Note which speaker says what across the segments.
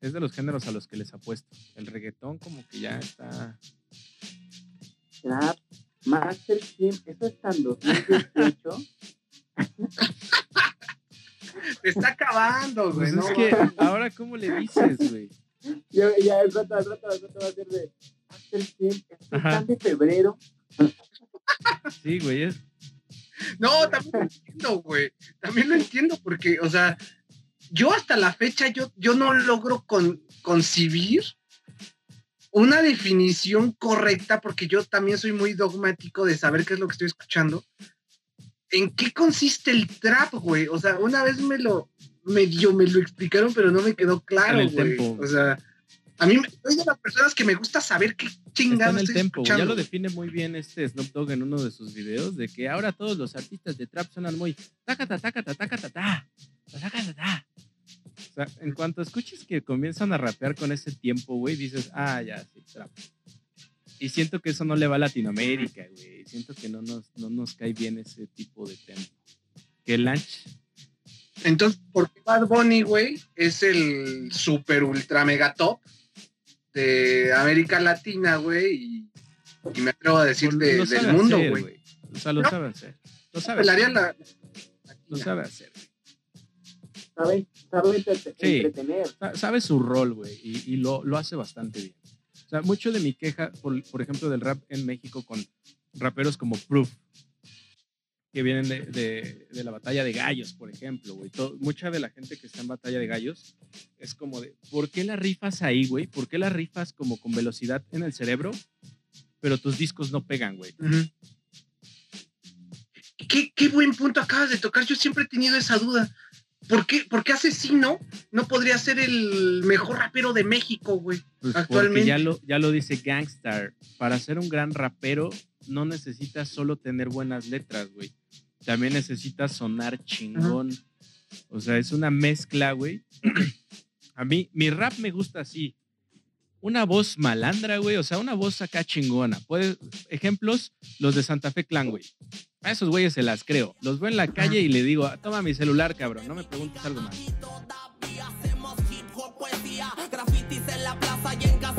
Speaker 1: es de los géneros a los que les apuesto. El reggaetón como que ya está...
Speaker 2: Trap, Master Team, eso está en 2018.
Speaker 3: Te está acabando, güey.
Speaker 1: Pues
Speaker 3: no,
Speaker 1: es que ahora cómo le dices, güey.
Speaker 2: Ya, ya, el rato, al rato, al rato va a ser de Master
Speaker 1: Ajá.
Speaker 2: están de febrero.
Speaker 1: Sí, güey. es-
Speaker 3: No, también lo entiendo, güey. También lo entiendo porque, o sea, yo hasta la fecha, yo, yo no logro con, concebir una definición correcta porque yo también soy muy dogmático de saber qué es lo que estoy escuchando. ¿En qué consiste el trap, güey? O sea, una vez me lo medio me lo explicaron, pero no me quedó claro, güey. O sea, a mí me- soy de las personas que me gusta saber qué
Speaker 1: Está
Speaker 3: chingados
Speaker 1: en el tempo. Ya lo define muy bien este Snoop Dogg en uno de sus videos, de que ahora todos los artistas de trap suenan muy tacata, tacata, tacata, ta, tacata, ta. O sea, en cuanto escuches que comienzan a rapear con ese tiempo, güey, dices, ah, ya, sí, trap. Y siento que eso no le va a Latinoamérica, güey. Siento que no nos, no nos cae bien ese tipo de tempo. Que Lanch,
Speaker 3: Entonces, ¿por qué Bad Bunny, güey, es el super ultra mega top de América Latina, güey? Y, y me atrevo a decir de-
Speaker 1: lo
Speaker 3: del mundo,
Speaker 1: hacer,
Speaker 3: güey.
Speaker 1: O sea, lo
Speaker 3: No.
Speaker 1: sabe hacer. Lo sabe hacer.
Speaker 3: la,
Speaker 1: Lo sabe hacer.
Speaker 2: ¿Sabe? ¿Sabe entre-
Speaker 1: Sí.
Speaker 2: entretener?
Speaker 1: Sa- sabe su rol, güey, y, y lo, lo hace bastante bien. O sea, mucho de mi queja, por, por ejemplo, del rap en México con raperos como Proof, que vienen de, de- de la batalla de gallos, por ejemplo, güey. To- Mucha de la gente que está en batalla de gallos es como de, ¿por qué la rifas ahí, güey? ¿Por qué la rifas como con velocidad en el cerebro, pero tus discos no pegan, güey?
Speaker 3: ¿Qué, qué buen punto acabas de tocar. Yo siempre he tenido esa duda. ¿Por qué, por qué Asesino no podría ser el mejor rapero de México, güey?
Speaker 1: Pues
Speaker 3: Actualmente.
Speaker 1: Ya lo, ya lo dice Gangstar. Para ser un gran rapero, no necesitas solo tener buenas letras, güey. También necesitas sonar chingón. O sea, es una mezcla, güey. A mí, mi rap me gusta así. Una voz malandra, güey. O sea, una voz acá chingona. Puedes, ejemplos, los de Santa Fe Clan, güey. A esos güeyes se las creo. Los veo en la calle y le digo, "Ah, toma mi celular, cabrón. No me preguntes algo más.
Speaker 4: Todavía hacemos hip hop poesía, grafitis en la plaza y en casa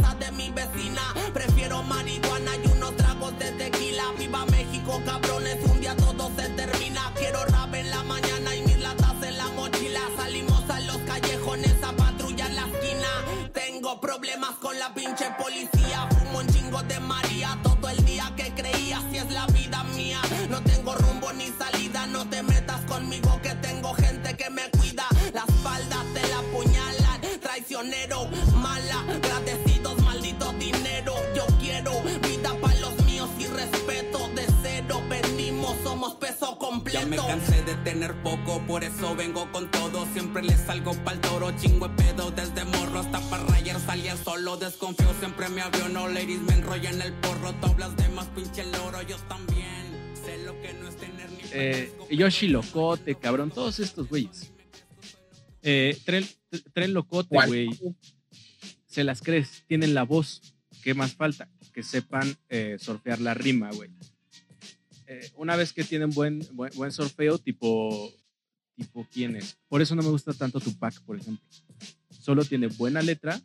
Speaker 4: problemas con la pinche policía. Me
Speaker 5: cansé de tener poco, por eso vengo con todo. Siempre le salgo pa'l toro, chingo de pedo desde morro hasta para rayar. Salía solo, desconfío, siempre me aviono. Ladies me enrollan el porro, tú hablas de más pinche loro, yo también. Sé lo que no es tener ni
Speaker 1: eh, Yoshi Locote, cabrón, todos estos güeyes. Eh, Tren, Tren Locote, güey. Se las crees, tienen la voz. ¿Qué más falta? Que sepan eh, surfear la rima, güey. Eh, una vez que tienen buen, buen, buen tipo, tipo quiénes. Por eso no me gusta tanto Tupac, por ejemplo. Solo tiene buena letra,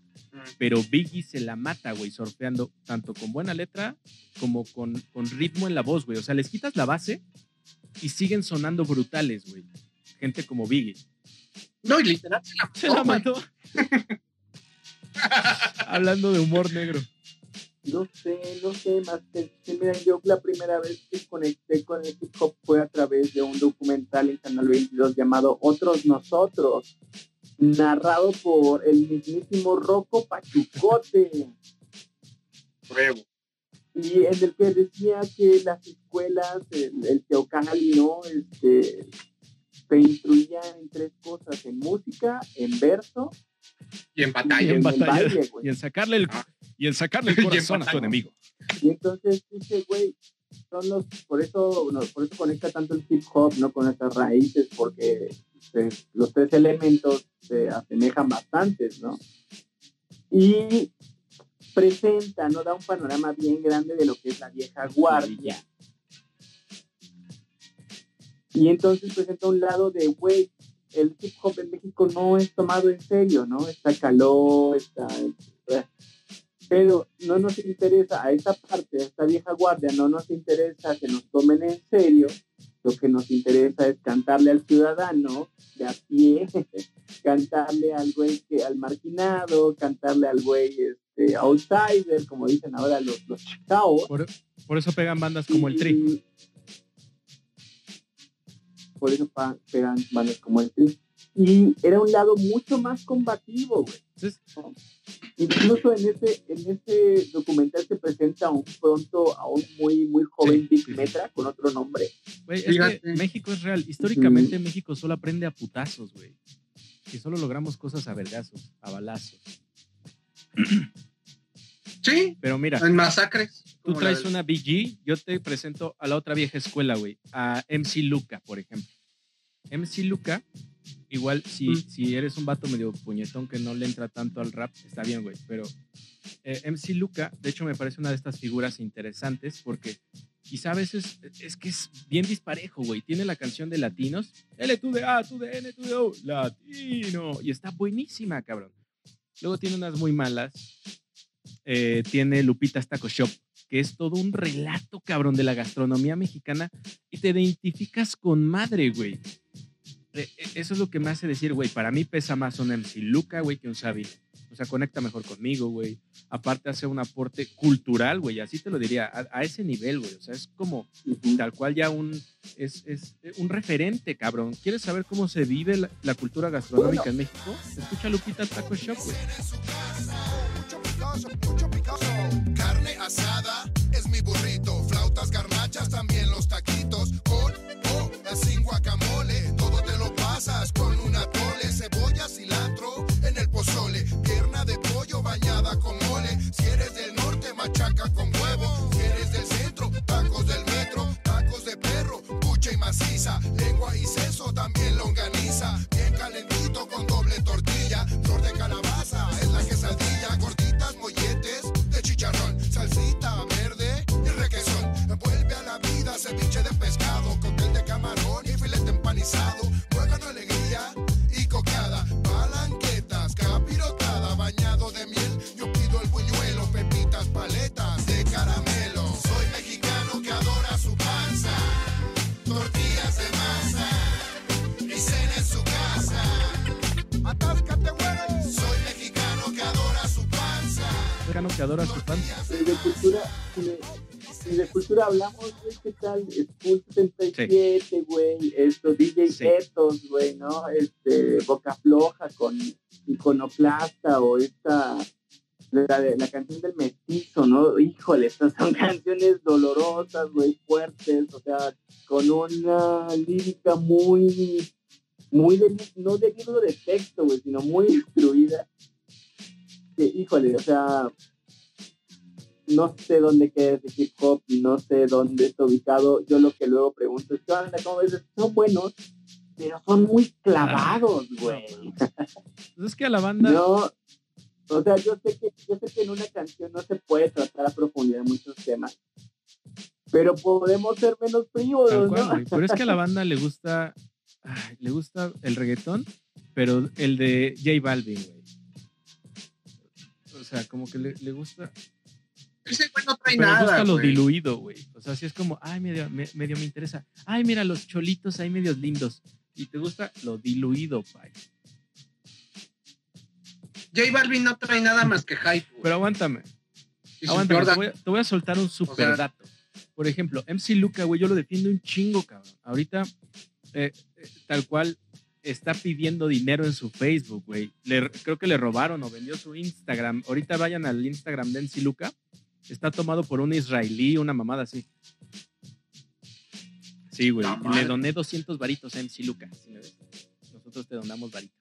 Speaker 1: pero Biggie se la mata, güey, surfeando tanto con buena letra como con, con ritmo en la voz, güey. O sea, les quitas la base y siguen sonando brutales, güey. Gente como Biggie.
Speaker 3: No, y literal se la
Speaker 1: Se la
Speaker 3: mató,
Speaker 1: mató. Hablando de humor negro.
Speaker 2: No sé, no sé, Master. Sí, mira, yo la primera vez que conecté con el hip hop fue a través de un documental en Canal 22 llamado Otros Nosotros, narrado por el mismísimo Rocco Pachucote.
Speaker 3: Huevo.
Speaker 2: y en el que decía que las escuelas, el, el Teocali, ¿no? Este, se instruían en tres cosas, en música, en verso
Speaker 3: Y en
Speaker 1: Y
Speaker 3: batalla.
Speaker 1: en
Speaker 2: en
Speaker 1: batalla.
Speaker 2: baile.
Speaker 1: Y en sacarle el,
Speaker 3: Ah.
Speaker 1: Y en sacarle el corazón a tu enemigo.
Speaker 2: Y entonces dice, güey, son los, por eso, no, por eso conecta tanto el hip hop, ¿no? Con esas raíces, porque pues, los tres elementos se asemejan bastantes, ¿no? Y presenta, ¿no? Da un panorama bien grande de lo que es la vieja guardia. Y entonces presenta un lado de, güey, el hip hop en México México no es tomado en serio, ¿no? Está calor, está... Pero no nos interesa a esta parte, a esta vieja guardia, no nos interesa que nos tomen en serio, lo que nos interesa es cantarle al ciudadano de a pie, cantarle al güey que, al marginado, cantarle al güey este, outsider, como dicen ahora los, los.
Speaker 1: Por, por eso pegan bandas como el Tri.
Speaker 2: Por eso pegan bandas como el Tri. Y era un lado mucho más combativo, güey.
Speaker 1: Entonces,
Speaker 2: Incluso en ese, en ese documental se presenta a un pronto, a un muy, muy joven
Speaker 1: Sí,
Speaker 2: Big
Speaker 1: sí, sí.
Speaker 2: Metra con otro nombre.
Speaker 1: güey, es
Speaker 3: Fíjate.
Speaker 1: que México es real. Históricamente México solo aprende a putazos, güey. Y solo logramos cosas a vergazos, a balazos.
Speaker 3: Sí,
Speaker 1: Pero mira,
Speaker 3: en masacres.
Speaker 1: tú traes
Speaker 3: del-
Speaker 1: una BG, yo te presento a la otra vieja escuela, güey. A MC Luca, por ejemplo. MC Luca, igual si,
Speaker 3: Mm.
Speaker 1: si eres un vato medio puñetón que no le entra tanto al rap, está bien, güey. Pero eh, MC Luca, de hecho, me parece una de estas figuras interesantes porque quizá a veces es que es bien disparejo, güey. Tiene la canción de latinos, L, tú de A, tú de N, tú de O, latino. Y está buenísima, cabrón. Luego tiene unas muy malas. Eh, tiene Lupita's Taco Shop, que es todo un relato, cabrón, de la gastronomía mexicana y te identificas con madre, güey. Eh, eh, Eso es lo que me hace decir, güey, para mí pesa más un MC Luca, güey, que un Sabi. O sea, conecta mejor conmigo, güey. Aparte hace un aporte cultural, güey, así te lo diría, a, a ese nivel, güey. O sea, es como tal cual ya un, es, es un referente, cabrón. ¿Quieres saber cómo se vive la, la cultura gastronómica en México? Escucha Lupita Taco Shop, güey.
Speaker 6: Carne asada es mi burrito. Flautas, y maciza. Lengua y seso, también longaniza. Bien calentito con doble tortilla. Flor de calabaza
Speaker 2: Si de cultura, si de, cultura hablamos, güey, ¿qué tal? School 77, güey, esto, DJ
Speaker 1: Sí.
Speaker 2: Güey, ¿no? Este, Boca Floja con Iconoclasta o esta, la, de- la canción del mestizo, ¿no? Híjole, estas son canciones dolorosas, güey, fuertes, o sea, con una lírica muy, muy, de, no de libro de texto, güey, sino muy instruida. Que, híjole, o sea, no sé dónde queda ese hip hop, no sé dónde está ubicado. Yo lo que luego pregunto es, ¿qué onda? ¿Cómo ves? Son buenos, pero son muy clavados, güey.
Speaker 1: Pues es que a la banda,
Speaker 2: No, o sea, yo sé que yo sé que en una canción no se puede tratar a profundidad muchos temas, pero podemos ser menos frívolos, ¿no?
Speaker 1: Pero es que a la banda le gusta, ay, le gusta el reggaetón, pero el de J Balvin, güey. O sea, como que le, le gusta,
Speaker 3: Ese güey no trae
Speaker 1: pero
Speaker 3: nada.
Speaker 1: gusta lo diluido, güey. O sea, si es como, ay, medio me, medio me interesa. Ay, mira, los cholitos ahí medios lindos. Y te gusta lo diluido, pay.
Speaker 3: J Balvin no trae nada más que hype. güey.
Speaker 1: Pero aguántame. Aguántame, te voy, a, te voy a soltar un super
Speaker 3: sea-
Speaker 1: dato. Por ejemplo, MC Luca, güey, yo lo defiendo un chingo, cabrón. Ahorita, eh, eh, tal cual, está pidiendo dinero en su Facebook, güey. Creo que le robaron o vendió su Instagram. Ahorita vayan al Instagram de MC Luca. Está tomado por un israelí, una mamada así. Sí, güey. Le doné 200 varitos a MC Luca. Nosotros te donamos varito.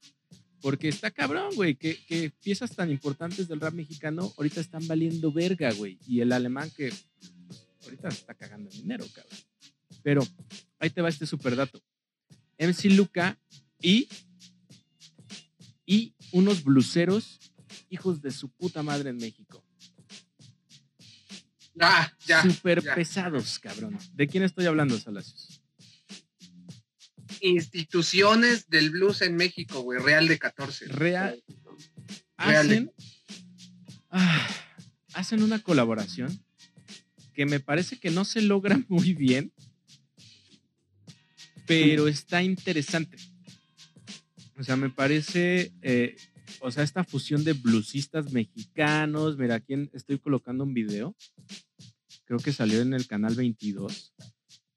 Speaker 1: Porque está cabrón, güey, que, que piezas tan importantes del rap mexicano ahorita están valiendo verga, güey. Y el alemán que pues, ahorita está cagando en dinero, cabrón. Pero ahí te va este super dato. MC Luca y, y unos bluseros hijos de su puta madre en México.
Speaker 3: Ah, ya.
Speaker 1: Súper pesados, cabrón. ¿De quién estoy hablando, Salacios?
Speaker 3: instituciones del blues en México, güey. Real de 14.
Speaker 1: Real,
Speaker 3: Real.
Speaker 1: hacen, ah, hacen una colaboración que me parece que no se logra muy bien, pero está interesante. O sea, me parece, eh, o sea, esta fusión de bluesistas mexicanos. Mira, aquí estoy colocando un video. Creo que salió en el canal 22.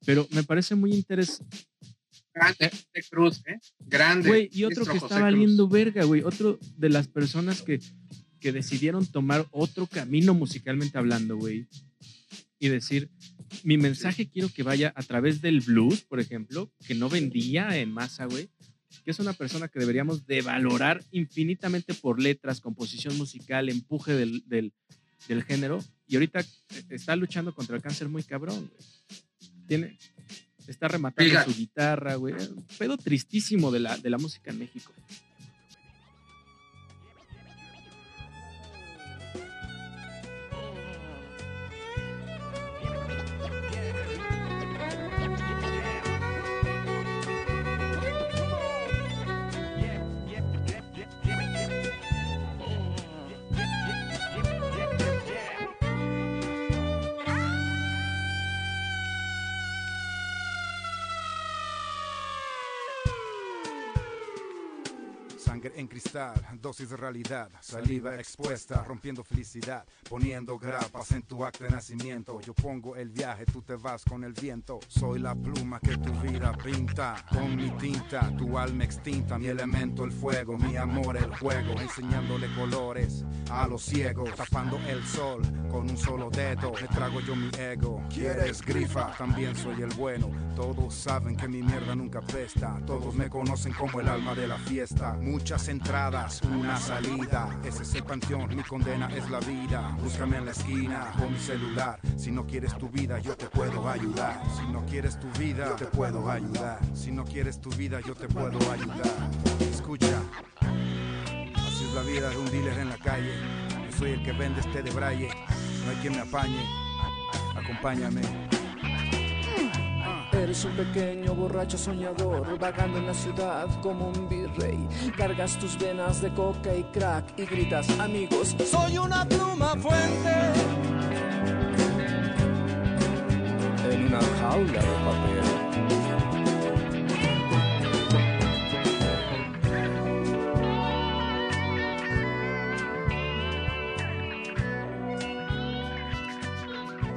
Speaker 1: Pero me parece muy interesante.
Speaker 3: Grande José Cruz, ¿eh? Grande.
Speaker 1: Güey, y otro que está valiendo verga, güey. Otro de las personas que, que decidieron tomar otro camino musicalmente hablando, güey. Y decir, mi mensaje quiero que vaya a través del blues, por ejemplo, que no vendía en masa, güey. Que es una persona que deberíamos de valorar infinitamente por letras, composición musical, empuje del, del, del género. Y ahorita eh, está luchando contra el cáncer muy cabrón, güey. Tiene, está rematando
Speaker 3: Fíjate.
Speaker 1: su guitarra, güey. Un pedo tristísimo de la, de la música en México.
Speaker 7: Sangre en cristal, dosis de realidad, saliva expuesta, rompiendo felicidad, poniendo grapas en tu acto de nacimiento. Yo pongo el viaje, tú te vas con el viento. Soy la pluma que tu vida pinta, con mi tinta, tu alma extinta, mi elemento el fuego, mi amor el juego, enseñándole colores a los ciegos, tapando el sol con un solo dedo. Me trago yo mi ego. ¿Quieres grifa? También soy el bueno. Todos saben que mi mierda nunca pesta. Todos me conocen como el alma de la fiesta. Muchas entradas, una salida. Ese es el panteón, mi condena es la vida. Búscame en la esquina con mi celular. Si no quieres tu vida, yo te puedo ayudar. Si no quieres tu vida, yo te puedo ayudar. Si no quieres tu vida, yo te puedo ayudar. Escucha. Así es la vida de un dealer en la calle. Yo soy el que vende este de braille. No hay quien me apañe. Acompáñame.
Speaker 8: Eres un pequeño borracho soñador, vagando en la ciudad como un virrey. Cargas tus venas de coca y crack y gritas, amigos, soy una pluma fuente. En una jaula de papel.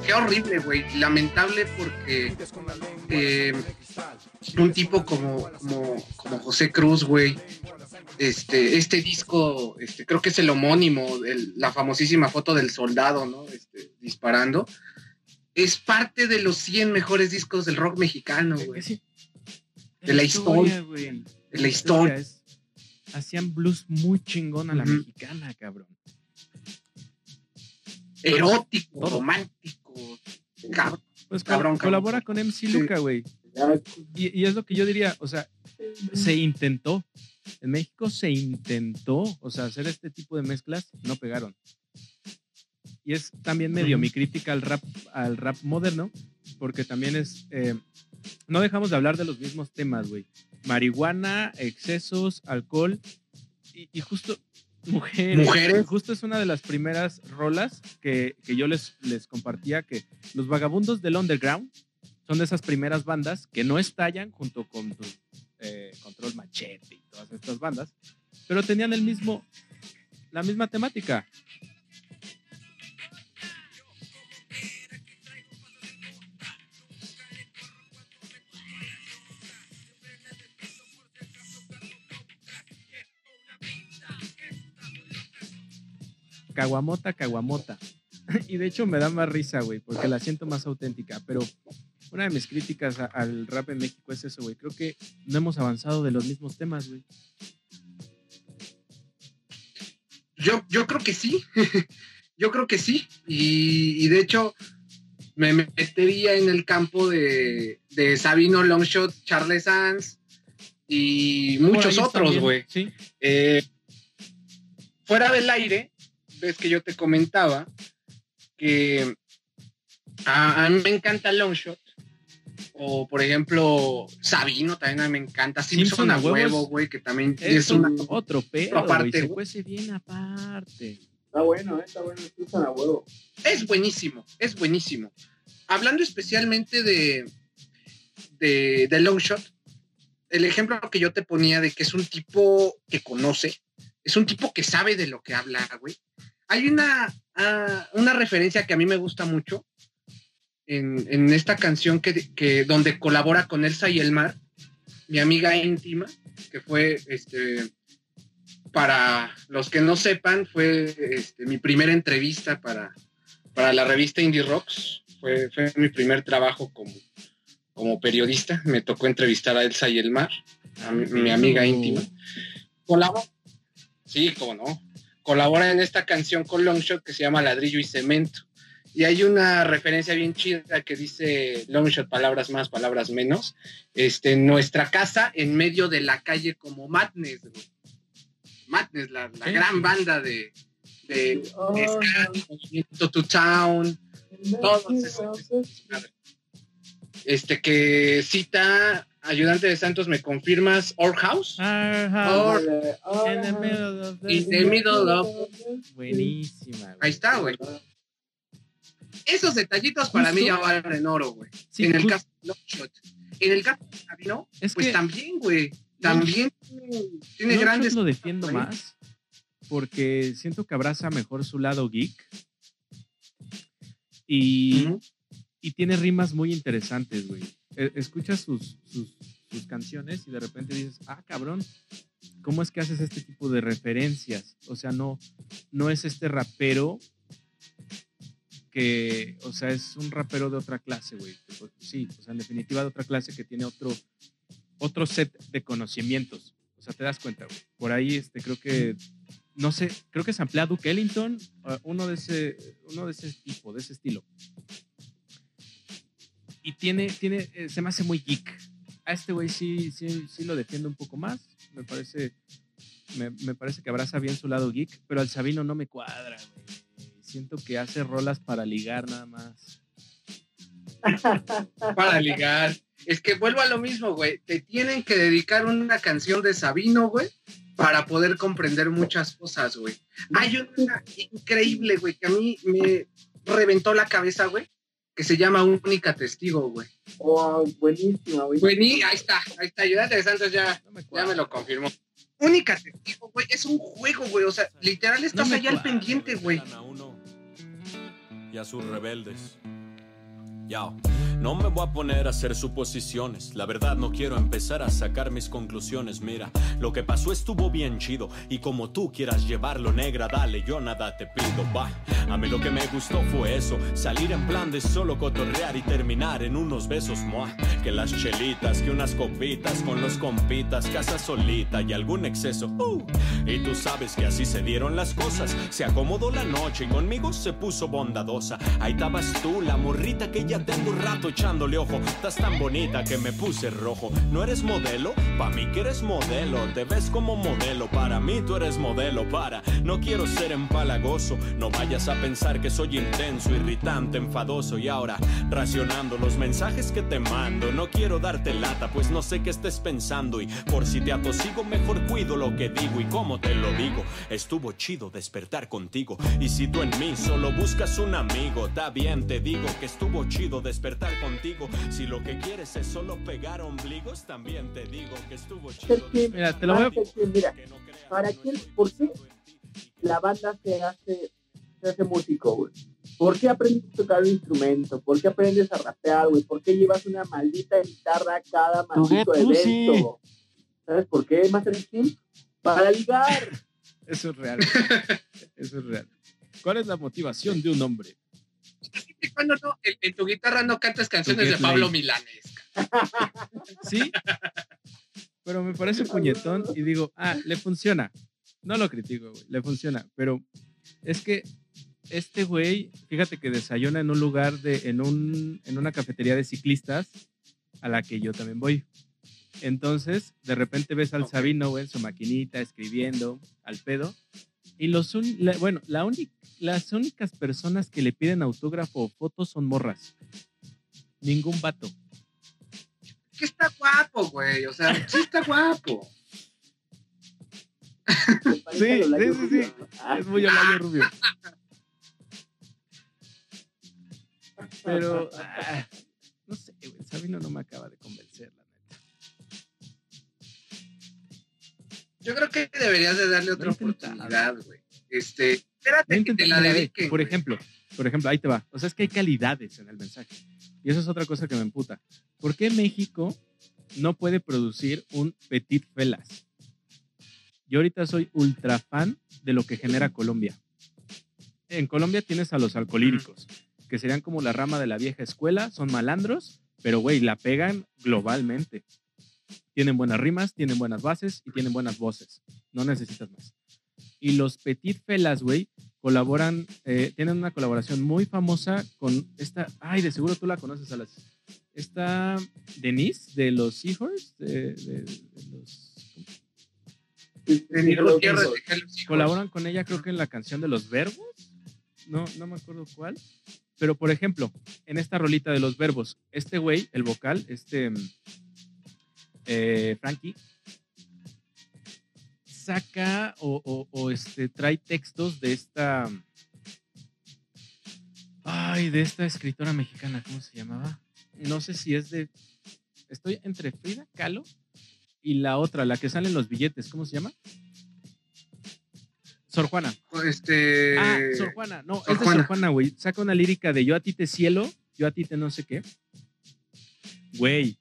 Speaker 3: Qué horrible, güey. Lamentable porque eh, un tipo como, como, como José Cruz, güey. Este, este disco, este, creo que es el homónimo, el- la famosísima foto del soldado, ¿no? Este, disparando. Es parte de los 100 mejores discos del rock mexicano, güey.
Speaker 1: sí.
Speaker 3: De la historia,
Speaker 1: güey.
Speaker 3: de la historia.
Speaker 1: es- hacían blues muy chingón a la mexicana, cabrón.
Speaker 3: Erótico,
Speaker 1: Todo.
Speaker 3: romántico. Cabrón.
Speaker 1: Pues
Speaker 3: Cabrón, cabrón.
Speaker 1: colabora con MC Luca, güey. Y, y es lo que yo diría, o sea, se intentó. En México se intentó, o sea, hacer este tipo de mezclas, no pegaron. Y es también medio mi crítica al rap, al rap moderno, porque también es, eh, no dejamos de hablar de los mismos temas, güey. Marihuana, excesos, alcohol y, y justo mujeres.
Speaker 3: Mujeres.
Speaker 1: Justo es una de las primeras rolas que, que yo les, les compartía, que los vagabundos del underground son de esas primeras bandas que no estallan junto con tu, eh, Control Machete y todas estas bandas, pero tenían el mismo, la misma temática. Caguamota, caguamota. Y de hecho me da más risa, güey, porque la siento más auténtica. Pero una de mis críticas a- al rap en México es eso, güey. Creo que no hemos avanzado de los mismos temas, güey.
Speaker 3: Yo, yo creo que sí. yo creo que sí. Y, y de hecho, me metería en el campo de, de Sabino Longshot, Charles Sanz y muchos otros, güey.
Speaker 1: Sí.
Speaker 3: Eh, fuera del aire, ves que yo te comentaba que a, a mí me encanta Longshot O, por ejemplo, Sabino también a mí me encanta. Simpson,
Speaker 1: Simpson
Speaker 3: a huevo, güey, que también
Speaker 1: Es,
Speaker 3: es una.
Speaker 1: otro pedo,
Speaker 3: aparte,
Speaker 1: güey. Se bien aparte.
Speaker 2: Está bueno, eh, está bueno, Simpson a huevo.
Speaker 3: Es buenísimo, es buenísimo. Hablando especialmente de, de, de Longshot, el ejemplo que yo te ponía de que es un tipo que conoce, es un tipo que sabe de lo que habla, güey. Hay una, ah, una referencia que a mí me gusta mucho en, en esta canción que, que donde colabora con Elsa y el Mar, mi amiga íntima, que fue este para los que no sepan, fue este, mi primera entrevista para, para la revista Indie Rocks. Fue, fue mi primer trabajo como, como periodista. Me tocó entrevistar a Elsa y el Mar, a mi, mi amiga íntima. Colabora. Sí, cómo no. Colabora en esta canción con Longshot que se llama Ladrillo y Cemento. Y hay una referencia bien chida que dice Longshot, palabras más, palabras menos. Este, nuestra casa en medio de la calle como Madness, güey. Madness, la, la gran banda de, de,
Speaker 2: Oh,
Speaker 3: to Town, todos esos- este que cita ayudante de Santos, ¿me confirmas? Or House.
Speaker 1: Ah,
Speaker 3: Or-
Speaker 1: in the middle of the-
Speaker 3: In the middle of-
Speaker 1: Buenísima, güey.
Speaker 3: Ahí está, güey. Esos detallitos para mí ya valen oro, güey.
Speaker 1: Sí,
Speaker 3: en el caso de Longshot. En el caso de Sabino,
Speaker 1: es
Speaker 3: pues
Speaker 1: que
Speaker 3: también, güey. También tiene
Speaker 1: Longshot
Speaker 3: grandes.
Speaker 1: lo defiendo
Speaker 3: güey.
Speaker 1: más porque siento que abraza mejor su lado geek y, y tiene rimas muy interesantes, güey. E- Escuchas sus, sus, canciones y de repente dices, ah, cabrón, ¿cómo es que haces este tipo de referencias? O sea, no, no es este rapero que, o sea, es un rapero de otra clase, güey. Sí, o sea, en definitiva de otra clase que tiene otro, otro set de conocimientos. O sea, te das cuenta, güey. Por ahí, este, creo que, no sé, creo que es a Duke Ellington, uh, uno de ese, uno de ese tipo, de ese estilo. Y tiene, tiene, eh, se me hace muy geek. A este güey sí, sí, sí lo defiendo un poco más. Me parece, me, me parece que abraza bien su lado geek, pero al Sabino no me cuadra, güey. Siento que hace rolas para ligar nada más.
Speaker 3: para ligar. Es que vuelvo a lo mismo, güey. Te tienen que dedicar una canción de Sabino, güey, para poder comprender muchas cosas, güey. Hay una increíble, güey, que a mí me reventó la cabeza, güey, que se llama Única Testigo, güey.
Speaker 2: Oh, buenísima, güey.
Speaker 3: Buení, ahí está, ahí está. Ayudante de Santos ya,
Speaker 1: No me
Speaker 3: ya me lo confirmó. Única Testigo, güey, es un juego, güey. O sea, literal estás allá al pendiente, güey.
Speaker 5: a uno y a sus rebeldes. Yao. No me voy a poner a hacer suposiciones. La verdad no quiero empezar a sacar mis conclusiones. Mira, lo que pasó estuvo bien chido. Y como tú quieras llevarlo negra, dale, yo nada te pido. Va. A mí lo que me gustó fue eso. Salir en plan de solo cotorrear y terminar en unos besos. Mua. Que las chelitas, que unas copitas con los compitas, casa solita y algún exceso. Uh. Y tú sabes que así se dieron las cosas. Se acomodó la noche y conmigo se puso bondadosa. Ahí estabas tú, la morrita que ya tengo rato echándole ojo. Estás tan bonita que me puse rojo. ¿No eres modelo? Pa' mí que eres modelo. Te ves como modelo. Para mí tú eres modelo. Para, no quiero ser empalagoso. No vayas a pensar que soy intenso, irritante, enfadoso. Y ahora, racionando los mensajes que te mando. No quiero darte lata, pues no sé qué estés pensando. Y por si te atosigo, mejor cuido lo que digo y cómo te lo digo. Estuvo chido despertar contigo. Y si tú en mí solo buscas un amigo, está bien, te digo que estuvo chido despertar contigo. Si lo que quieres es solo pegar ombligos, también te digo que estuvo chido.
Speaker 1: Mira, te lo voy a-
Speaker 2: Mira, ¿para quién- por qué la banda se hace, se hace músico, güey. ¿Por qué aprendes a tocar un instrumento? ¿Por qué aprendes a rapear, güey? ¿Por qué llevas una maldita guitarra a cada maldito evento? ¿Sabes por qué, Master Chief? Para ligar.
Speaker 1: Eso es real. Eso es real. ¿Cuál es la motivación de un hombre?
Speaker 3: Cuando no, en, en tu guitarra no cantas canciones de Pablo. Milanes.
Speaker 1: Sí, pero me parece puñetón y digo, ah, le funciona. No lo critico, güey, le funciona, pero es que este güey, fíjate que desayuna en un lugar de, en, un, en una cafetería de ciclistas a la que yo también voy. Entonces, de repente ves al
Speaker 3: Ok.
Speaker 1: Sabino, güey, en su maquinita, escribiendo al pedo. Y los un- la- bueno, la única, las únicas personas que le piden autógrafo o fotos son morras. Ningún vato.
Speaker 3: que está guapo, güey. O sea, sí está guapo.
Speaker 1: Sí, sí, sí, sí. Es muy Olayo Rubio. Pero, ah, no sé, güey. Sabino no me acaba de convencer,
Speaker 3: Yo creo que deberías de darle otra oportunidad, güey. Este,
Speaker 1: No
Speaker 3: espérate que te la dediquen.
Speaker 1: Por ejemplo, por ejemplo, ahí te va. O sea, es que hay calidades en el mensaje. Y eso es otra cosa que me emputa. ¿Por qué México no puede producir un Petit Felas? Yo ahorita soy ultra fan de lo que genera Colombia. En Colombia tienes a los alcohólicos, que serían como la rama de la vieja escuela, son malandros, pero güey, la pegan globalmente. Tienen buenas rimas, tienen buenas bases y tienen buenas voces. No necesitas más. Y los Petit Felas, güey, colaboran, eh, tienen una colaboración muy famosa con esta, ay, de seguro tú la conoces, Alas. Esta Denise de los Seahorse, de, de- de los... Colaboran con ella creo que en la canción de los verbos, no, no me acuerdo cuál, pero por ejemplo, en esta rolita de los verbos, este güey, el vocal, este eh, Frankie, saca o, o- o, este, trae textos de esta, ay, de esta escritora mexicana, ¿cómo se llamaba? No sé si es de, estoy entre Frida Kahlo y la otra, la que sale en los billetes, ¿cómo se llama? Sor Juana.
Speaker 3: Este.
Speaker 1: Ah, Sor Juana. No,
Speaker 3: Sor
Speaker 1: es de
Speaker 3: Juana.
Speaker 1: Sor Juana, güey. Saca una lírica de yo a ti te cielo, yo a ti te no sé qué. Güey,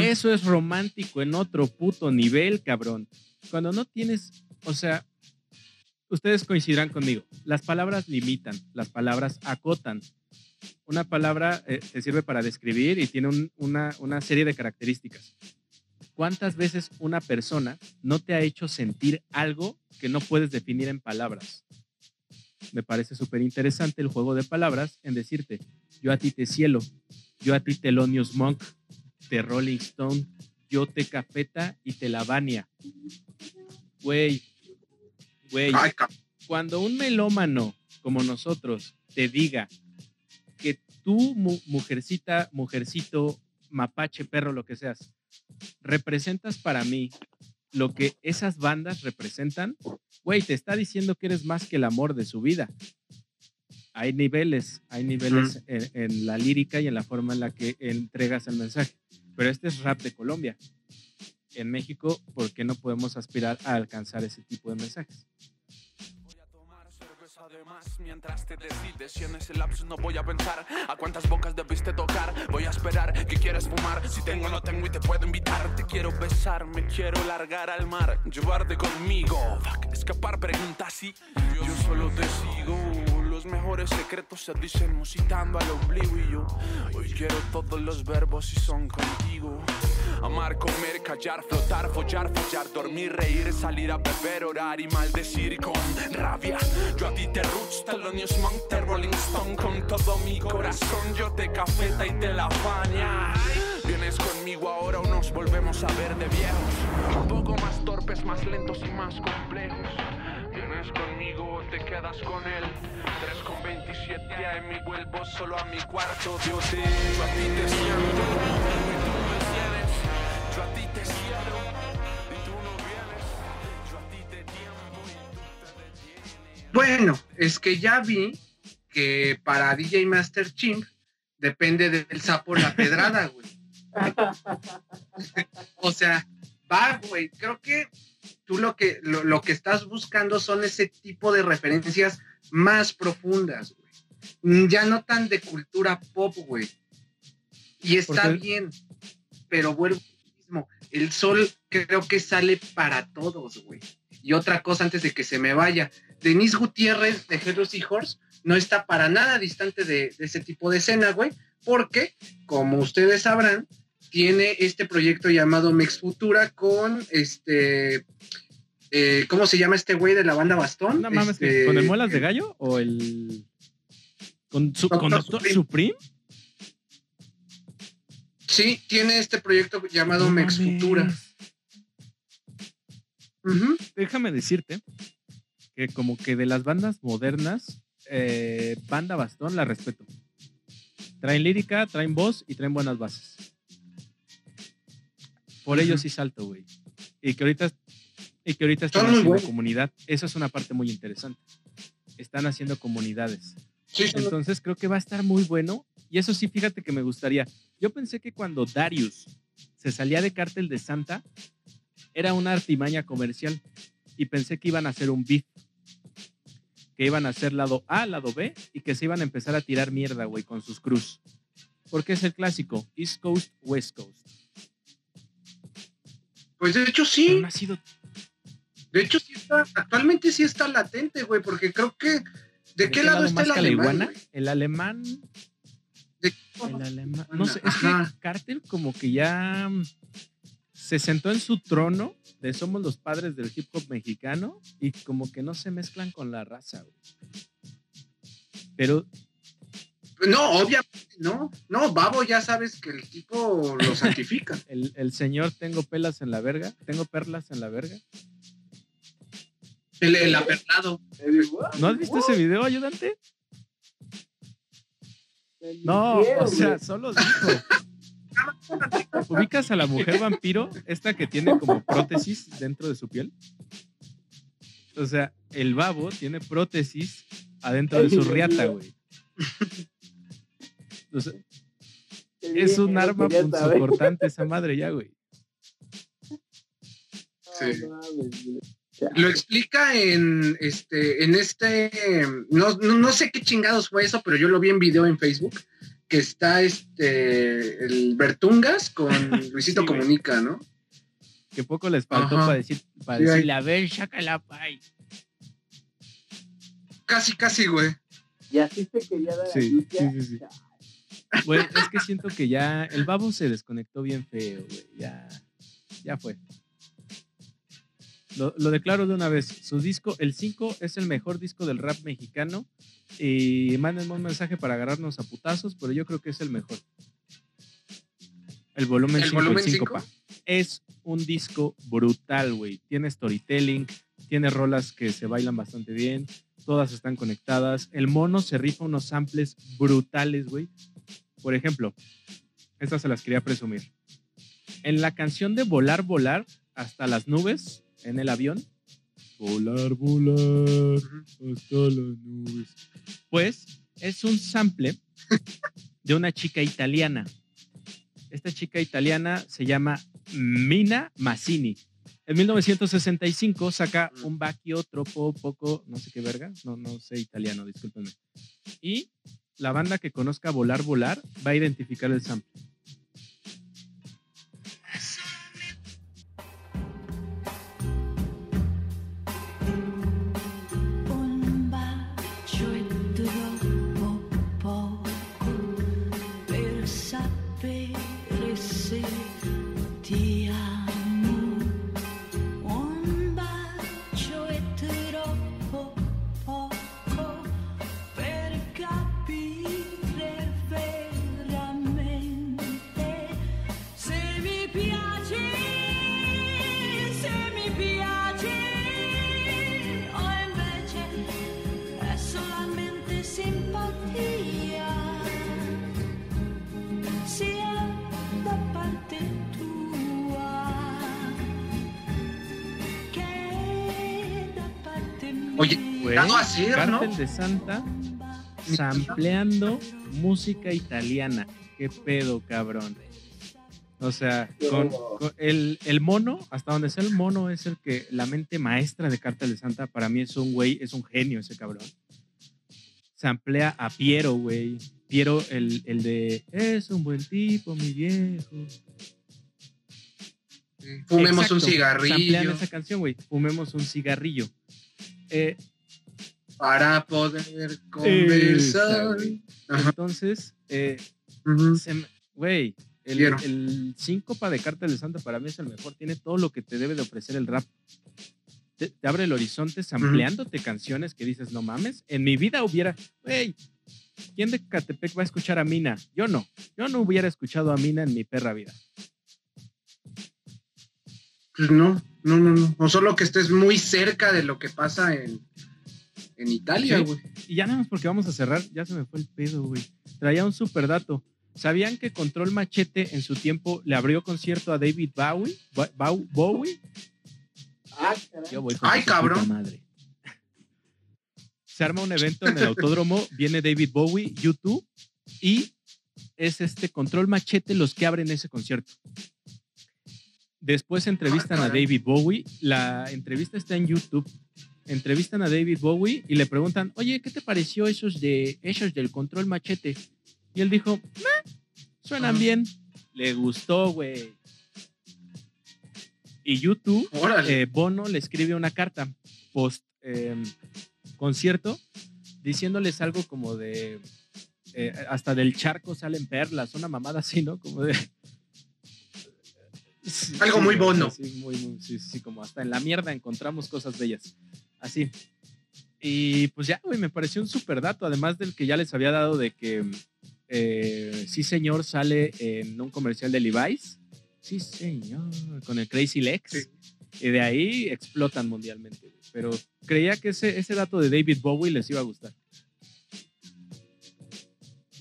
Speaker 1: eso es romántico en otro puto nivel, cabrón. Cuando no tienes, o sea, ustedes coincidirán conmigo. Las palabras limitan, las palabras acotan. Una palabra eh, te sirve para describir y tiene un- una, una serie de características. ¿Cuántas veces una persona no te ha hecho sentir algo que no puedes definir en palabras? Me parece súper interesante el juego de palabras en decirte, yo a ti te cielo, yo a ti Thelonious Monk, te Rolling Stone, yo te Cafeta y te Lavania. Güey, güey,
Speaker 3: cabrón.
Speaker 1: cuando un melómano como nosotros te diga que tú, mu- mujercita, mujercito, mapache, perro, lo que seas, representas para mí lo que esas bandas representan, güey, te está diciendo que eres más que el amor de su vida. Hay niveles, hay niveles en, en la lírica y en la forma en la que entregas el mensaje. Pero este es rap de Colombia. En México, ¿por qué no podemos aspirar a alcanzar ese tipo de mensajes?
Speaker 9: Voy a tomar cerveza de más mientras te decides y en ese lapsus no voy a pensar a cuántas bocas debiste tocar. Voy a esperar que quieres fumar. Si tengo no tengo y te puedo invitar. Te quiero besar, me quiero largar al mar, llevarte conmigo. Fuck, escapar preguntas y yo solo te sigo. Mejores secretos se dicen musitando al ombligo y yo hoy quiero todos los verbos y son contigo. Amar, comer, callar, flotar, follar, fallar, dormir, reír, salir a beber, orar y maldecir con rabia. Yo a ti te roots, te Rolling Stone con todo mi corazón. Yo te cafeta y te la faña. Vienes conmigo ahora o nos volvemos a ver de viejos. Un poco más torpes, más lentos y más complejos. Vienes conmigo o te quedas con él. 3 con 27 AM y vuelvo solo a mi cuarto. Yo te, yo a ti te siento y tú me ciedes. Yo a ti te cielo y tú no vienes. Yo a ti te tiempo y tú te detienes.
Speaker 3: Bueno, es que ya vi que para DJ Master Chimp depende del sapo la pedrada, güey. o sea, va, güey. Creo que tú lo que, lo, lo que estás buscando son ese tipo de referencias más profundas, güey. Mm, Ya no tan de cultura pop, güey. Y está bien, pero vuelvo mismo. El sol creo que sale para todos, güey. Y otra cosa antes de que se me vaya. Denise Gutiérrez de Hello Seahorse no está para nada distante de, de ese tipo de escena, güey, porque, como ustedes sabrán, tiene este proyecto llamado Mex Futura con este. eh, ¿Cómo se llama este güey de la banda Bastón?
Speaker 1: No mames,
Speaker 3: Este,
Speaker 1: ¿con el Muelas de Gallo o el. con, su,
Speaker 3: Doctor
Speaker 1: con Doctor
Speaker 3: Supreme.
Speaker 1: Supreme?
Speaker 3: Sí, tiene este proyecto llamado
Speaker 1: No
Speaker 3: Mex
Speaker 1: mames.
Speaker 3: Futura.
Speaker 1: Déjame decirte que, como que de las bandas modernas, eh, Banda Bastón la respeto. Traen lírica, traen voz y traen buenas bases. Por ellos
Speaker 3: Ujú.
Speaker 1: sí salto, güey. Y que ahorita, y que ahorita están haciendo comunidad. Eso es una parte muy interesante. Están haciendo comunidades.
Speaker 3: Sí,
Speaker 1: Entonces creo que va a estar muy bueno. Y eso sí, fíjate que me gustaría. Yo pensé que cuando Darius se salía de Cártel de Santa, era una artimaña comercial. Y pensé que iban a hacer un beef. Que iban a hacer lado A, lado B, y que se iban a empezar a tirar mierda, güey, con sus cruz. Porque es el clásico, East Coast, West Coast.
Speaker 3: Pues de hecho sí,
Speaker 1: no ha sido
Speaker 3: de hecho sí está, actualmente sí está latente, güey, porque creo que, ¿de, qué lado está
Speaker 1: más
Speaker 3: el alemán?
Speaker 1: El alemán
Speaker 3: ¿De-
Speaker 1: El alemán. No sé, es
Speaker 3: Ajá.
Speaker 1: que Cartel como que ya mm, se sentó en su trono de somos los padres del hip hop mexicano y como que no se mezclan con la raza, güey. Pero
Speaker 3: No, obviamente no, no, Babo ya sabes que el tipo lo santifica.
Speaker 1: el, el señor tengo pelas en la verga, tengo perlas en la verga.
Speaker 3: El, el aperlado.
Speaker 1: ¿No has visto ese video, ayudante? No, o sea,
Speaker 2: güey.
Speaker 1: solo dijo. ¿Ubicas a la mujer vampiro? Esta que tiene como prótesis dentro de su piel. O sea, el babo tiene prótesis adentro de su riata, güey. O sea,
Speaker 2: Te
Speaker 1: es un arma punzocortante esa madre ya, güey.
Speaker 3: Sí.
Speaker 2: Güey.
Speaker 3: Lo explica en este, en este, no, no, no sé qué chingados fue eso, pero yo lo vi en video en Facebook, que está este, el Bertungas con Luisito
Speaker 1: Sí.
Speaker 3: Comunica, ¿no?
Speaker 1: Que poco les faltó
Speaker 3: Ajá.
Speaker 1: para decir, para
Speaker 3: Sí,
Speaker 1: decirle, a ver, sácala, pay.
Speaker 3: Casi, casi, güey.
Speaker 2: Y así se quería dar
Speaker 1: Sí,
Speaker 2: a Lucia.
Speaker 1: Güey, es que siento que ya el babo se desconectó bien feo, güey. Ya, ya fue. Lo, lo declaro de una vez. Su disco, el 5, es el mejor disco del rap mexicano. Y mándenme un mensaje para agarrarnos a putazos, pero yo creo que es el mejor. El volumen
Speaker 3: ¿El
Speaker 1: 5,
Speaker 3: volumen
Speaker 1: el 5,
Speaker 3: cinco?
Speaker 1: pa. Es un disco brutal, güey. Tiene storytelling, tiene rolas que se bailan bastante bien, todas están conectadas. El mono se rifa unos samples brutales, güey. Por ejemplo, estas se las quería presumir. En la canción de Volar, Volar, hasta las nubes, en el avión. Volar, volar, hasta las nubes. Pues es un sample de una chica italiana. Esta chica italiana se llama Mina Massini. En 1965 saca un vacchio tropo poco, no sé qué verga, no, no sé italiano, discúlpenme. Y la banda que conozca Volar Volar va a identificar el sample.
Speaker 3: Oye,
Speaker 1: Güey,
Speaker 3: Dado a hacer, ¿no?
Speaker 1: Cártel de Santa sampleando música italiana. ¿Qué pedo, cabrón? O sea, con, con el, el mono, hasta donde sea el mono, es el que la mente maestra de Cártel de Santa, para mí es un güey, es un genio ese cabrón. Samplea a Piero, güey. Piero, el, el de es un buen tipo, mi viejo.
Speaker 3: Fumemos
Speaker 1: Exacto,
Speaker 3: un cigarrillo
Speaker 1: esa canción, güey. Fumemos un cigarrillo. Eh,
Speaker 3: para poder conversar.
Speaker 1: Entonces, eh, güey, el, el síncopa de Cártel de Santa para mí es el mejor. Tiene todo lo que te debe de ofrecer el rap. Te, te abre el horizonte sampleándote canciones que dices, no mames. En mi vida hubiera, güey, ¿quién de Catepec va a escuchar a Mina? Yo no. Yo no hubiera escuchado a Mina en mi perra vida.
Speaker 3: Pues no, no, no, no. O solo que estés muy cerca de lo que pasa en, en Italia,
Speaker 1: Sí.
Speaker 3: güey.
Speaker 1: Y ya nada más porque vamos a cerrar, ya se me fue el pedo, güey. Traía un super dato. ¿Sabían que Control Machete en su tiempo le abrió concierto a David Bowie? Bo- Bow- Bowie.
Speaker 2: Ah.
Speaker 1: Yo voy con
Speaker 3: Ay, cabrón.
Speaker 1: madre. Se arma un evento en el autódromo, viene David Bowie, YouTube, y es este Control Machete los que abren ese concierto. Después entrevistan
Speaker 3: Ah,
Speaker 1: a. David Bowie, la entrevista está en YouTube. Entrevistan a David Bowie y le preguntan, oye, ¿qué te pareció esos de esos del Control Machete? Y él dijo, "Meh, suenan
Speaker 3: Ajá.
Speaker 1: bien. Le gustó, güey. Y YouTube eh, Bono le escribe una carta post eh, concierto diciéndoles algo como de eh, hasta del charco salen perlas, una mamada así, ¿no? Como de Sí,
Speaker 3: Algo
Speaker 1: sí,
Speaker 3: muy Bono.
Speaker 1: sí, muy, muy- sí, sí, como hasta en la mierda encontramos cosas bellas. Así. Y pues ya, güey, me pareció un super dato, además del que ya les había dado de que eh, sí, señor, sale en un comercial de Levi's. Sí, señor, con el Crazy Lex.
Speaker 3: Sí.
Speaker 1: Y de ahí explotan mundialmente. güey. Pero creía que ese, ese dato de David Bowie les iba a gustar.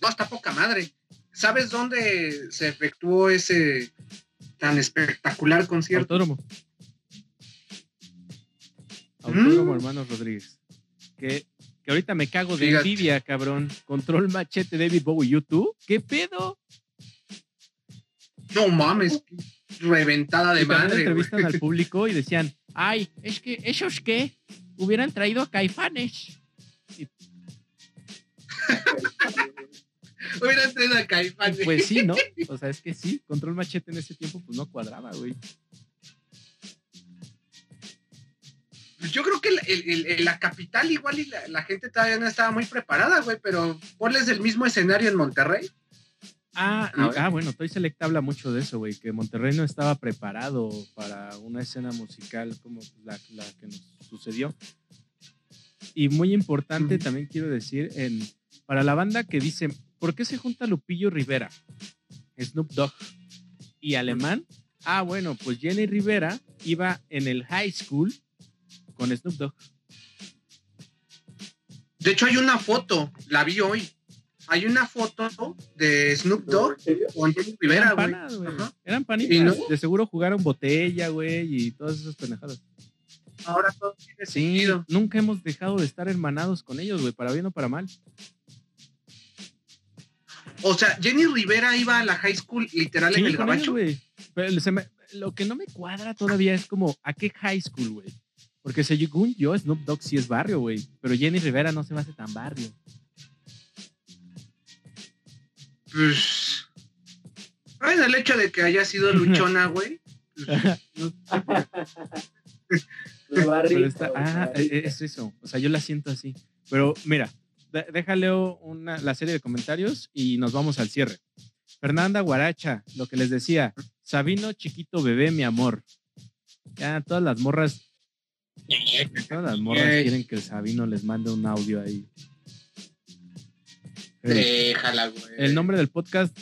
Speaker 3: No, está poca madre. ¿Sabes dónde se efectuó ese tan espectacular concierto?
Speaker 1: Autódromo. Autódromo,
Speaker 3: Mm.
Speaker 1: hermanos Rodríguez. Que, que ahorita me cago de
Speaker 3: Fíjate.
Speaker 1: envidia, cabrón. Control machete David Bowie, YouTube. ¿Qué pedo?
Speaker 3: No mames, reventada de
Speaker 1: y
Speaker 3: madre.
Speaker 1: entrevistan al público y decían, ay, es que esos qué, hubieran traído a Caifanes.
Speaker 3: Hubieran traído a.
Speaker 1: Y pues sí, ¿no? O sea, es que sí, Control Machete en ese tiempo pues no cuadraba, güey.
Speaker 3: Yo creo que el- el- la capital igual y la, la gente todavía no estaba muy preparada, güey, pero ponles el mismo escenario en Monterrey.
Speaker 1: Ah, ah, bueno, Toy Select habla mucho de eso, güey, que Monterrey no estaba preparado para una escena musical como la, la que nos sucedió. Y muy importante, también quiero decir, en, para la banda que dice, ¿por qué se junta Lupillo Rivera, Snoop Dogg y Alemán? Ah, bueno, pues Jenny Rivera iba en el high school con Snoop Dogg.
Speaker 3: De hecho, hay una foto, la vi hoy. Hay una foto de Snoop
Speaker 2: No,
Speaker 3: Dogg con Jenny Rivera,
Speaker 1: Eran
Speaker 3: güey.
Speaker 1: panas, güey.
Speaker 3: Ajá.
Speaker 1: Eran panitas.
Speaker 3: ¿Y no?
Speaker 1: De seguro jugaron botella, güey, y todas esas pendejadas.
Speaker 3: Ahora todo tiene
Speaker 1: Sí,
Speaker 3: sentido.
Speaker 1: nunca hemos dejado de estar hermanados con ellos, güey, para bien o para mal.
Speaker 3: O sea, Jenny Rivera iba a la high school literal en el gabacho.
Speaker 1: güey. Pero se me- lo que no me cuadra todavía es como, ¿a qué high school, güey? Porque según yo, Snoop Dogg sí es barrio, güey. Pero Jenny Rivera no se me hace tan barrio.
Speaker 3: Pues. Bueno, el hecho de que haya sido luchona, güey. pues, no-
Speaker 2: los
Speaker 1: ah, es eso. O sea, yo la siento así. Pero mira, déjale una, la serie de comentarios y nos vamos al cierre. Fernanda Guaracha, lo que les decía. Sabino, chiquito bebé, mi amor. Ya todas las morras. Todas las morras quieren que el Sabino les mande un audio ahí. El,
Speaker 3: Déjala, güey.
Speaker 1: el nombre del podcast,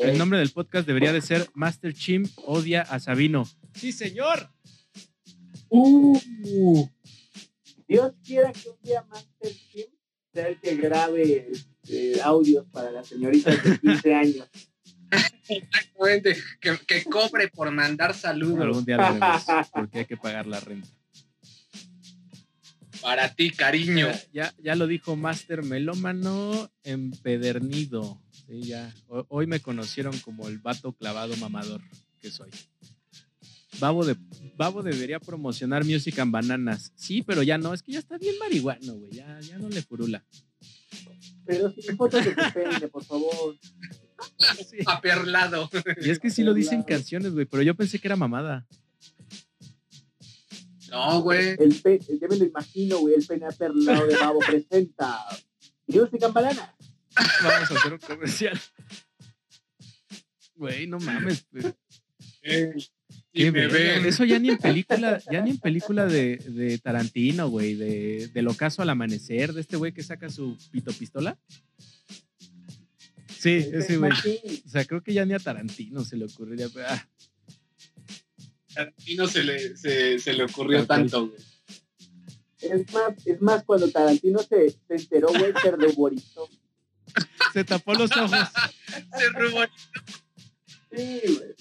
Speaker 1: el nombre del podcast debería de ser Master Chim odia a Sabino. Sí, señor.
Speaker 2: Uh, Dios quiera que un día Master sea el que grabe este, audios para las señoritas de 15 años.
Speaker 3: Exactamente. Que, que cobre por mandar saludos
Speaker 1: Algún día lo porque hay que pagar la renta.
Speaker 3: para ti, cariño.
Speaker 1: Ya, ya, lo dijo Master Melómano empedernido. Sí, ya. Ho- Hoy me conocieron como el vato clavado mamador que soy. Babo, de, Babo debería promocionar Music and Bananas. Sí, pero ya no. Es que ya está bien marihuano, güey. Ya, ya no le furula.
Speaker 2: Pero sin fotos de tu pene, por favor.
Speaker 1: Sí.
Speaker 3: Aperlado.
Speaker 1: Y es que sí lo dicen canciones, güey. Pero yo pensé que era mamada.
Speaker 3: No, güey.
Speaker 2: El pe ya me lo imagino, güey, el pene aperlado de Babo presenta. Music and Banana.
Speaker 1: Vamos a hacer un comercial. Güey, no mames. güey.
Speaker 3: Y
Speaker 1: Qué
Speaker 3: me
Speaker 1: verga.
Speaker 3: ven.
Speaker 1: Eso ya ni en película, ya ni en película de, de Tarantino, güey, de, del ocaso al amanecer, de este güey que saca su pito pistola. Sí, ese güey. O sea, creo que ya ni a Tarantino se le ocurriría. pero, ah,
Speaker 3: Tarantino se le, se, se le ocurrió tanto, güey.
Speaker 2: Es más, es más, cuando Tarantino se, se enteró, güey, se ruborizó.
Speaker 1: Se tapó los ojos.
Speaker 3: Se ruborizó,
Speaker 2: Sí, güey.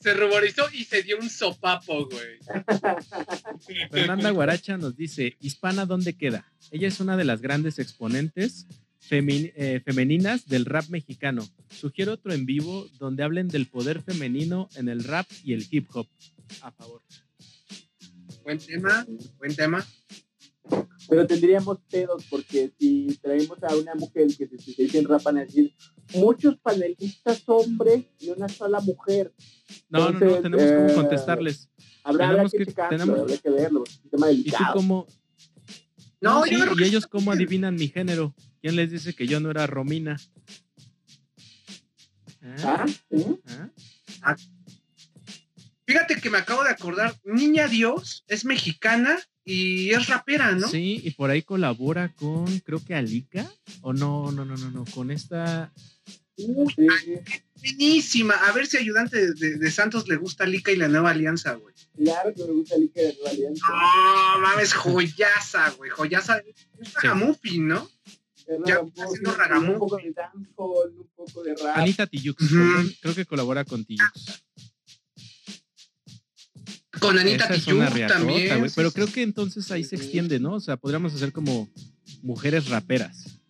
Speaker 3: Se ruborizó y se dio un sopapo, güey.
Speaker 1: Fernanda Guaracha nos dice, Hispana, ¿dónde queda? Ella es una de las grandes exponentes eh, femeninas del rap mexicano. Sugiero otro en vivo donde hablen del poder femenino en el rap y el hip hop. A favor.
Speaker 3: Buen tema, buen tema.
Speaker 2: Pero tendríamos pedos porque si traemos a una mujer que se especializa en rap van a decir muchos panelistas hombres y una sola mujer.
Speaker 1: No, no, no, tenemos como
Speaker 2: eh,
Speaker 1: contestarles.
Speaker 2: Habrá, habrá
Speaker 1: Tenemos
Speaker 2: que,
Speaker 1: que- tenemos-
Speaker 2: habrá que verlo. Un tema
Speaker 1: ¿Y tú
Speaker 2: delicado.
Speaker 1: cómo?
Speaker 3: No,
Speaker 1: Sí,
Speaker 3: yo
Speaker 1: ¿Y
Speaker 3: que
Speaker 1: ellos cómo adivinan mi género? ¿Quién les dice que yo no era Romina? ¿Ah?
Speaker 2: ¿Ah? ¿Sí?
Speaker 1: ¿Ah?
Speaker 3: Fíjate que me acabo de acordar, Niña Dios es mexicana y es rapera, ¿no?
Speaker 1: Sí, y por ahí colabora con, creo que Alika, o no, no, no, no, no, con esta,
Speaker 3: Uy,
Speaker 2: Sí,
Speaker 3: buenísima. A ver si ayudante de, de- de Santos le gusta Lica y la nueva alianza, güey.
Speaker 2: claro que me gusta el Iker de Nueva Alianza.
Speaker 3: No, mames, joyaza, güey. Joyaza. Es ragamuffin, ¿no?
Speaker 2: Es
Speaker 3: ya
Speaker 2: ragamuffin,
Speaker 3: haciendo
Speaker 2: Un
Speaker 3: ragamuffin.
Speaker 2: poco de dancehall, un poco de rap.
Speaker 1: Anita con- creo que colabora con Tijoux.
Speaker 3: Con Anita Tijoux también. sí,
Speaker 1: pero creo que entonces ahí se extiende, ¿no? O sea, podríamos hacer como mujeres raperas.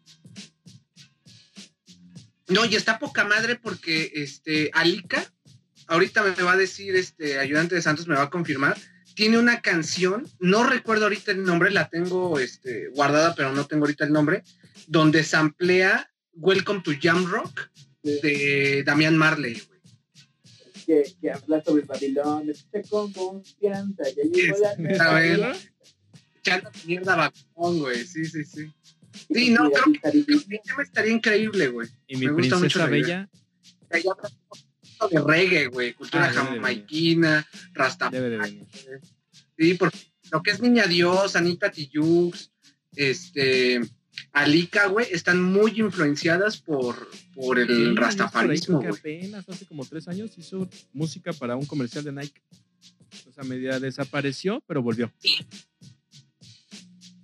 Speaker 3: No, y está poca madre porque este Alica, ahorita me va a decir, este ayudante de Santos me va a confirmar, tiene una canción, no recuerdo ahorita el nombre, la tengo este, guardada, pero no tengo ahorita el nombre, donde samplea Welcome to Jam Rock de Damián Marley, güey.
Speaker 2: Que, que habla sobre Babilón, me escucha con confianza, ya llegó la nueva
Speaker 3: A ver.
Speaker 2: era.
Speaker 3: Echando mierda a Bacón, güey, sí, sí, sí. Sí, no, creo que el tema estaría increíble, güey.
Speaker 1: Y mi
Speaker 3: Me gusta mucho
Speaker 1: princesa
Speaker 3: la idea.
Speaker 1: bella
Speaker 3: Hay otro tipo de reggae, güey, cultura
Speaker 1: Ah,
Speaker 3: jamaiquina, rastafari.
Speaker 1: debe de venir.
Speaker 3: Sí, porque lo que es Niña Dios, Anita Tijoux, este, Alika, güey, están muy influenciadas por, por el
Speaker 1: Sí,
Speaker 3: rastafarismo, güey.
Speaker 1: apenas hace como tres años hizo música para un comercial de Nike. O sea, media desapareció, pero volvió.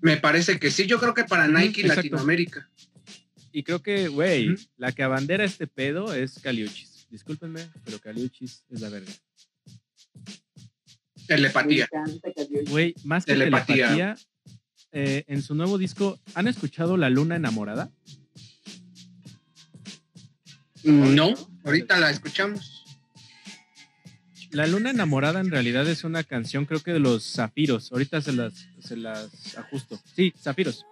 Speaker 3: Me parece que sí, yo creo que para Nike
Speaker 1: exacto.
Speaker 3: Latinoamérica.
Speaker 1: Y creo que, güey, la que abandera este pedo es Caliuchis. Discúlpenme, pero Caliuchis es la verga.
Speaker 3: Telepatía.
Speaker 2: Me encanta Caliuchis.
Speaker 1: Güey, más que
Speaker 3: Telepatía.
Speaker 1: telepatía, eh, en su nuevo disco, ¿han escuchado La Luna Enamorada?
Speaker 3: No, ahorita la escuchamos.
Speaker 1: La Luna Enamorada en realidad es una canción, creo que de los Zafiros. Ahorita se las, se las ajusto. Sí, Zafiros.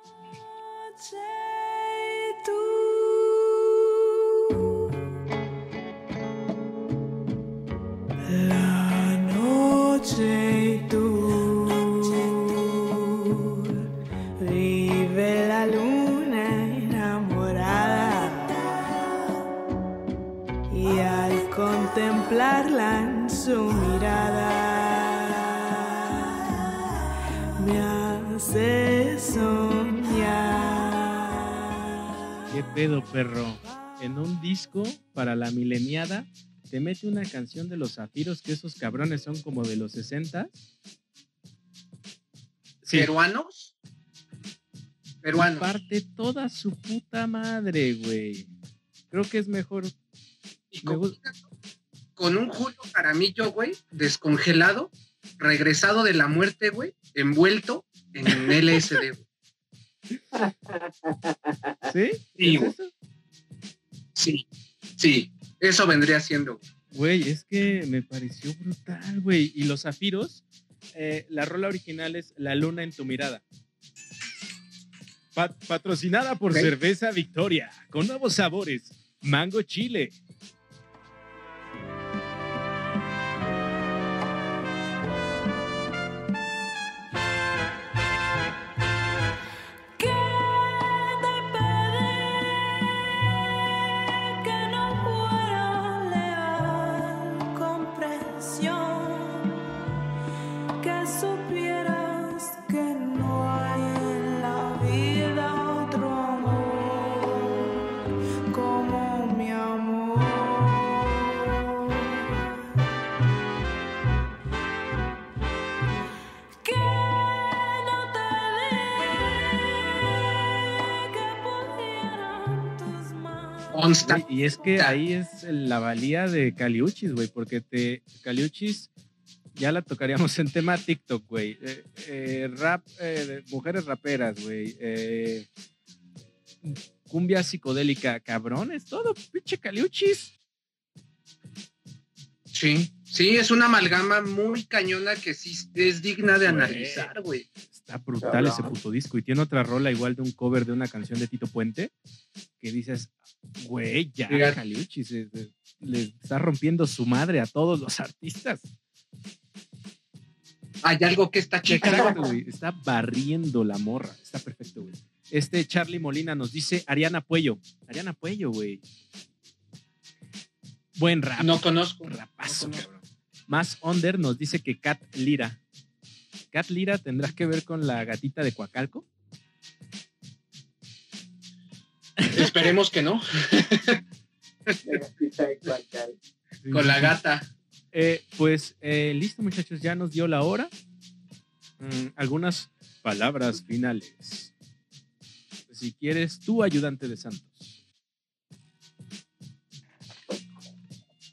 Speaker 1: Pedo, perro? En un disco para la mileniada te mete una canción de los Zafiros, que esos cabrones son como de los 60. Sí,
Speaker 3: ¿Peruanos? Peruanos.
Speaker 1: parte toda su puta madre, güey. Creo que es mejor.
Speaker 3: Y
Speaker 1: Me
Speaker 3: con,
Speaker 1: gu-
Speaker 3: con un Julio Caramillo, güey, descongelado, regresado de la muerte, güey, envuelto en LSD.
Speaker 1: ¿Sí?
Speaker 3: Sí,
Speaker 1: ¿Es?
Speaker 3: Sí, sí, eso vendría siendo.
Speaker 1: Güey, es que me pareció brutal, güey. Y los zafiros, eh, la rola original es La luna en tu mirada. Pa- patrocinada por. Cerveza Victoria, con nuevos sabores. Mango Chile.
Speaker 3: Consta-
Speaker 1: y es que ahí es la valía de Caliuchis, güey, porque te Caliuchis ya la tocaríamos en tema TikTok, güey. Eh, eh, rap, eh, mujeres raperas, güey. cumbia psicodélica, cabrón, es todo, pinche Caliuchis.
Speaker 3: Sí, sí, es una amalgama muy cañona que sí es digna de
Speaker 1: Güey.
Speaker 3: analizar, güey.
Speaker 1: Está brutal ese puto disco. Y tiene otra rola igual de un cover de una canción de Tito Puente que dices, güey, ya, eh, eh, le está rompiendo su madre a todos los artistas.
Speaker 3: Hay algo que
Speaker 1: Exacto, güey. Está barriendo la morra. Está perfecto, güey. Este Charlie Molina nos dice Ariana Puello. Ariana Puello, güey. Buen rap.
Speaker 3: no conozco.
Speaker 1: Rapazo,
Speaker 3: no conozco.
Speaker 1: Más Under nos dice que Cat Lira. Cat Lira tendrá que ver con la gatita de Coacalco.
Speaker 3: Esperemos que no.
Speaker 2: Negatita de cualquier-
Speaker 3: Con la gata.
Speaker 1: Eh, pues eh, listo, muchachos, ya nos dio la hora. Mm, algunas palabras finales. Si quieres, tú, ayudante de Santos.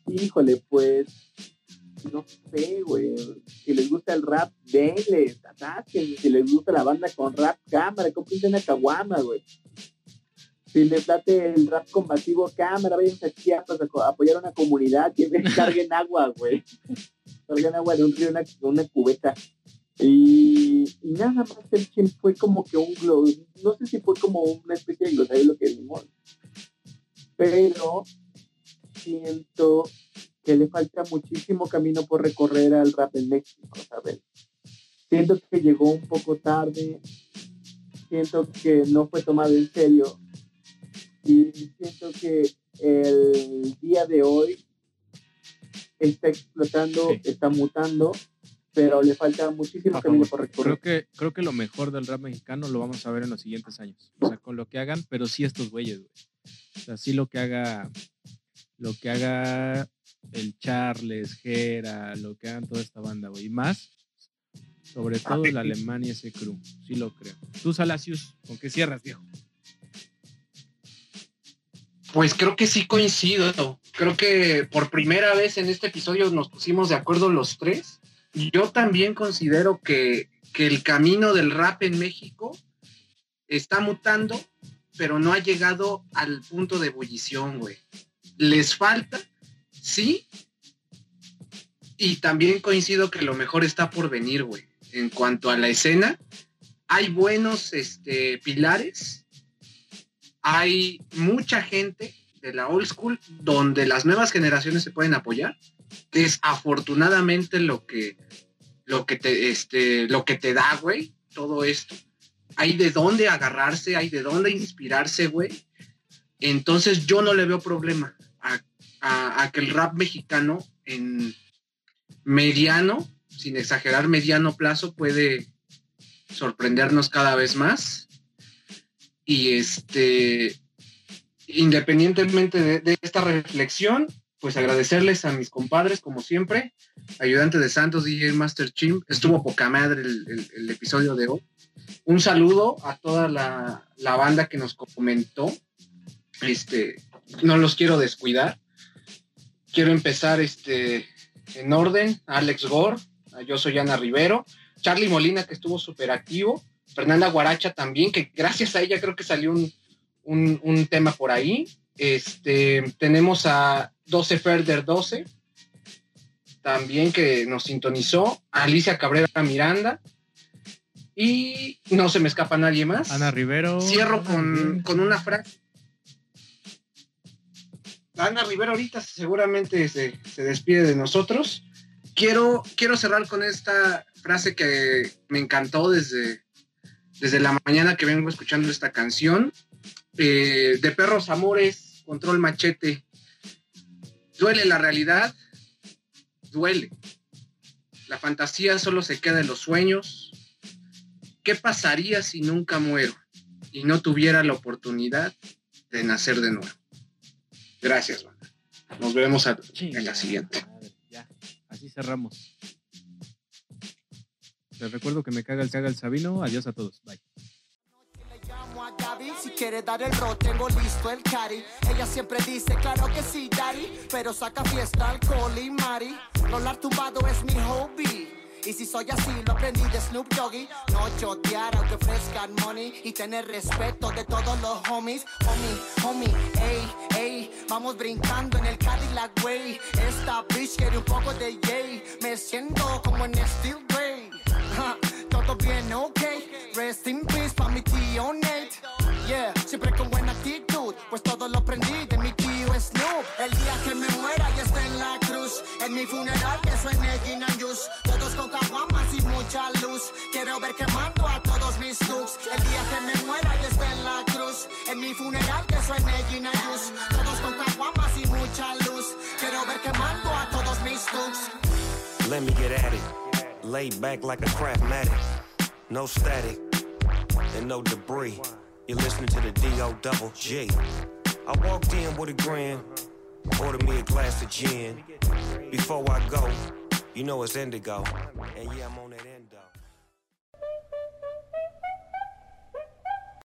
Speaker 2: Híjole, pues, no sé, güey. Si les gusta el rap, denle, ataquen. Si les gusta la banda con rap, cámara, cómprense una caguama, güey. Si les late el rap combativo, cámara, vayan a Chiapas a co- a apoyar a una comunidad, que carguen agua, güey. Carguen agua de un río, una, una cubeta. Y, y nada más el chin fue como que un globo, no sé si fue como una especie de glosario lo que vimos, pero siento que le falta muchísimo camino por recorrer al rap en México, ¿sabes? Siento que llegó un poco tarde, siento que no fue tomado en serio y siento que el día de hoy está explotando,
Speaker 1: Sí.
Speaker 2: está mutando, pero le falta muchísimo
Speaker 1: A
Speaker 2: camino por recorrer.
Speaker 1: Creo que, creo que lo mejor del rap mexicano lo vamos a ver en los siguientes años. O sea, con lo que hagan, pero sí estos güeyes, güey. O sea, sí lo que haga, lo que haga el Charles, Gera, lo que hagan toda esta banda, güey. Y más, sobre todo el alemán y ese crew. Sí lo creo. Tú, Salacius, ¿con qué cierras, viejo?
Speaker 3: Pues creo que sí coincido. Creo que por primera vez en este episodio nos pusimos de acuerdo los tres. Yo también considero que, que el camino del rap en México está mutando, pero no ha llegado al punto de ebullición, güey. Les falta, sí. Y también coincido que lo mejor está por venir, güey. En cuanto a la escena, hay buenos este, pilares hay mucha gente de la old school donde las nuevas generaciones se pueden apoyar, que es afortunadamente lo que, lo que te, este, lo que te da, güey, todo esto. Hay de dónde agarrarse, hay de dónde inspirarse, güey. Entonces yo no le veo problema a, que el rap mexicano en mediano, sin exagerar mediano plazo, puede sorprendernos cada vez más y este, independientemente de, de esta reflexión, pues agradecerles a mis compadres, como siempre, ayudante de Santos, DJ Master Chim, estuvo poca madre el, el- el episodio de hoy. Un saludo a toda la, la banda que nos comentó. Este, no los quiero descuidar. Quiero empezar este, en orden. Alex Gore, yo soy Ana Rivero, Charlie Molina, que estuvo súper activo, Fernanda Guaracha también, que gracias a ella creo que salió un, un- un tema por ahí. Este, tenemos a 12 Ferder 12, también que nos sintonizó, Alicia Cabrera Miranda, y no se me escapa nadie más.
Speaker 1: Ana Rivero.
Speaker 3: Cierro
Speaker 1: Ana
Speaker 3: con,
Speaker 1: Rivero.
Speaker 3: con una frase. Ana Rivera ahorita seguramente se, se despide de nosotros. Quiero, quiero cerrar con esta frase que me encantó desde, desde la mañana que vengo escuchando esta canción. Eh, de Perros Amores, Control Machete. Duele la realidad, duele. La fantasía solo se queda en los sueños. ¿Qué pasaría si nunca muero y no tuviera la oportunidad de nacer de nuevo? Gracias, banda. Nos vemos a- en la siguiente.
Speaker 1: Madre, ya, así cerramos. Les recuerdo que me caga el caga el Sabino. Adiós a todos. Bye.
Speaker 4: Le llamo a Gaby si
Speaker 10: quiere dar el bro, tengo listo el cari. Ella siempre dice, claro que sí, daddy. Pero saca fiesta, alcohol y mari. Rolar tumbado es mi hobby. Y si soy así, lo aprendí de Snoop Doggy. No chotear aunque ofrezcan money. Y tener respeto de todos los homies. Homie, homie, ey, ey. Vamos brincando en el Cadillac, way. Esta bitch quiere un poco de yay. Me siento como en Steel. Ja, Todo bien, ok. Rest in peace pa' mi tío Nate. Yeah, siempre con buena actitud. Pues todo lo aprendí de mi Snoop. El día que me muera y esté en la cruz. En mi funeral que suene Gin and Juice. Todos con caguamas y mucha luz. Quiero ver quemando a todos mis looks. El día que me muera y esté en la cruz. En mi funeral que suene Gin and Juice. Todos con caguamas y mucha luz. Quiero ver quemando a todos mis looks.
Speaker 6: Let me get at it. Lay back like a craftmatic. No static and no debris. You're listening to the D.O. double G. I walked in with a grin. Ordered me a glass of gin. Before I go, you know it's indigo. And yeah, I'm on that end.